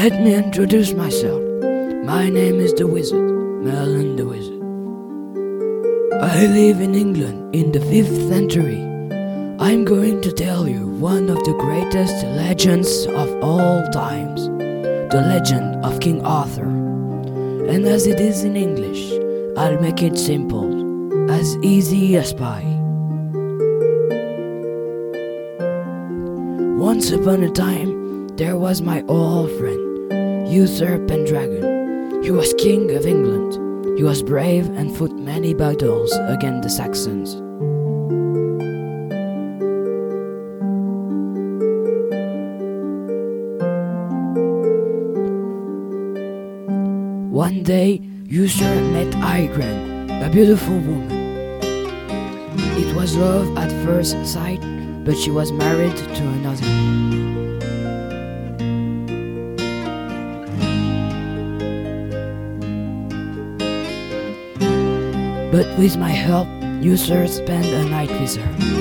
Let me introduce myself. My name is the Wizard, Merlin the Wizard. I live in England in the 5th century. I'm going to tell you one of the greatest legends of all times the legend of King Arthur. And as it is in English, I'll make it simple, as easy as pie. Once upon a time, there was my old friend, Uther Pendragon. He was king of England. He was brave and fought many battles against the Saxons. One day, Uther met Igraine, a beautiful woman. It was love at first sight, but she was married to another. But with my help, Uther spent a night with her.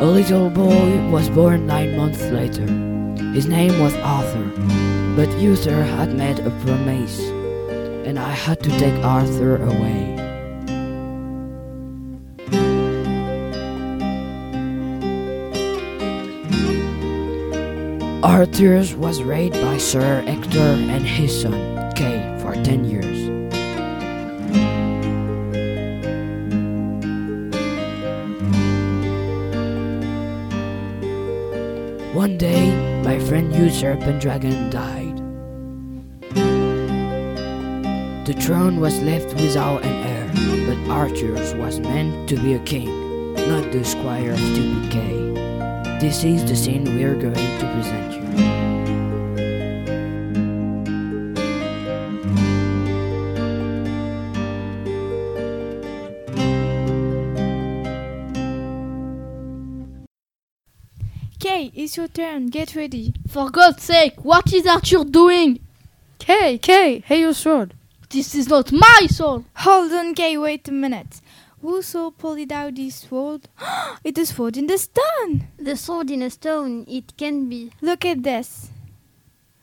A little boy was born nine months later. His name was Arthur, but Uther had made a promise, and I had to take Arthur away. Arthur was raised by Sir Hector and his son, Kay, for ten years. One day, my friend Uther Pendragon died. The throne was left without an heir, but Arthur was meant to be a king, not the squire of stupid Kay. This is the scene we are going to present you. Kay, it's your turn. Get ready. For God's sake, what is Arthur doing? Kay, Kay, hey your sword. This is not my sword. Hold on, Kay. Wait a minute. Who so pulled out this sword? it's sword in the stone. The sword in a stone, it can be. Look at this.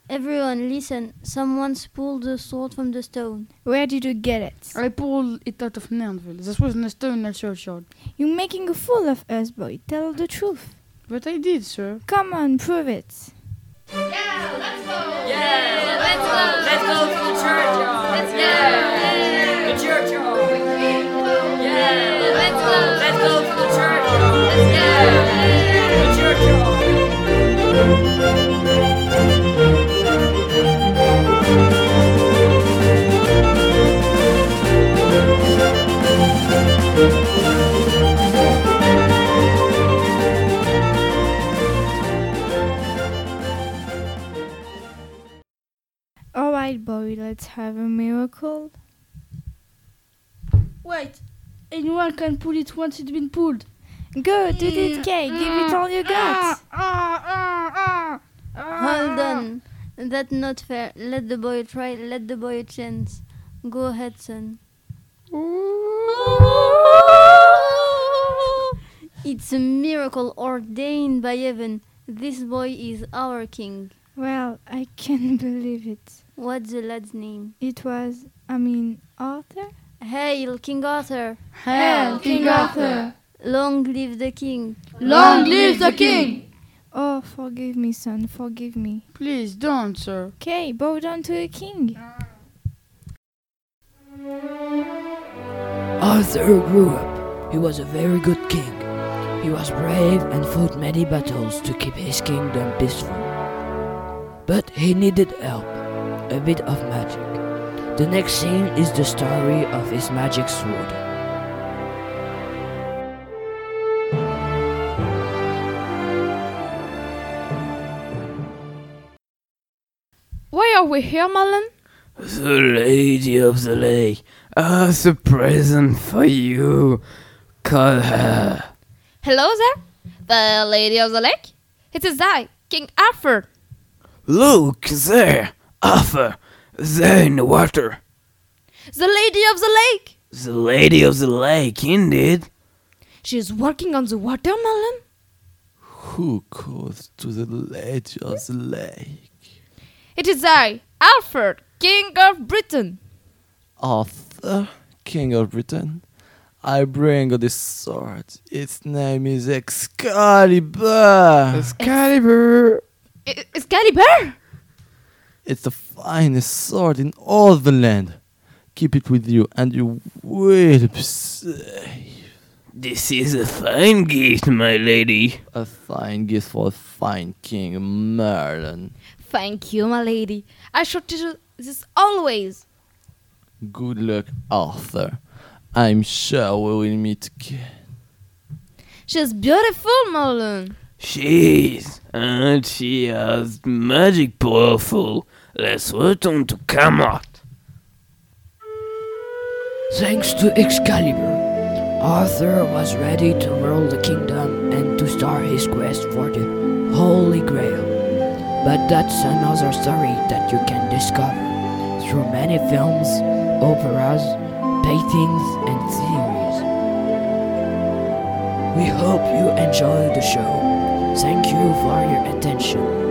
Everyone, listen. Someone's pulled the sword from the stone. Where did you get it? I pulled it out of Nernville. This was in a stone at churchyard. You're making a fool of us, boy. Tell the truth. But I did, sir. Come on, prove it. Yeah, let's go. Yeah, let's go. Let's go to the church. Yeah, the church. Yeah, let's go. Let's go to the All right, boy. Let's have a miracle. Wait, anyone can pull it once it's been pulled. Go, do it, Kay. Give it all you got. Ah, ah, ah, Hold on. That's not fair. Let the boy try. Let the boy a chance. Go ahead, son. It's a miracle ordained by heaven. This boy is our king. Well, I can't believe it. What's the lad's name? It was, I mean, Arthur? Hail, King Arthur! Hail, King Arthur! Long live the king! Long live the king! Oh, forgive me, son, forgive me. Please don't, sir. Kay, bow down to the king. Arthur grew up. He was a very good king. He was brave and fought many battles to keep his kingdom peaceful. But he needed help, a bit of magic. The next scene is the story of his magic sword. Why are we here, Merlin? The Lady of the Lake uh, has a present for you. Call her. Hello there, the Lady of the Lake. It is I, King Arthur. Look there, Arthur, there in the water. The Lady of the Lake. The Lady of the Lake, indeed. She is working on the watermelon? Who goes to the Lady of the Lake? It is I, Alfred, King of Britain. Arthur, King of Britain. I bring this sword. Its name is Excalibur. Excalibur! I- Excalibur? It's the finest sword in all the land. Keep it with you, and you will be safe. This is a fine gift, my lady. A fine gift for a fine king, Merlin. Thank you, my lady. I shall do this always. Good luck, Arthur. I'm sure we will meet again. She's beautiful, Merlin. She is, and she has magic powerful. Let's return to Camelot. Thanks to Excalibur, Arthur was ready to rule the kingdom and to start his quest for the Holy Grail. But that's another story that you can discover through many films, operas, paintings, and series. We hope you enjoy the show. Thank you for your attention.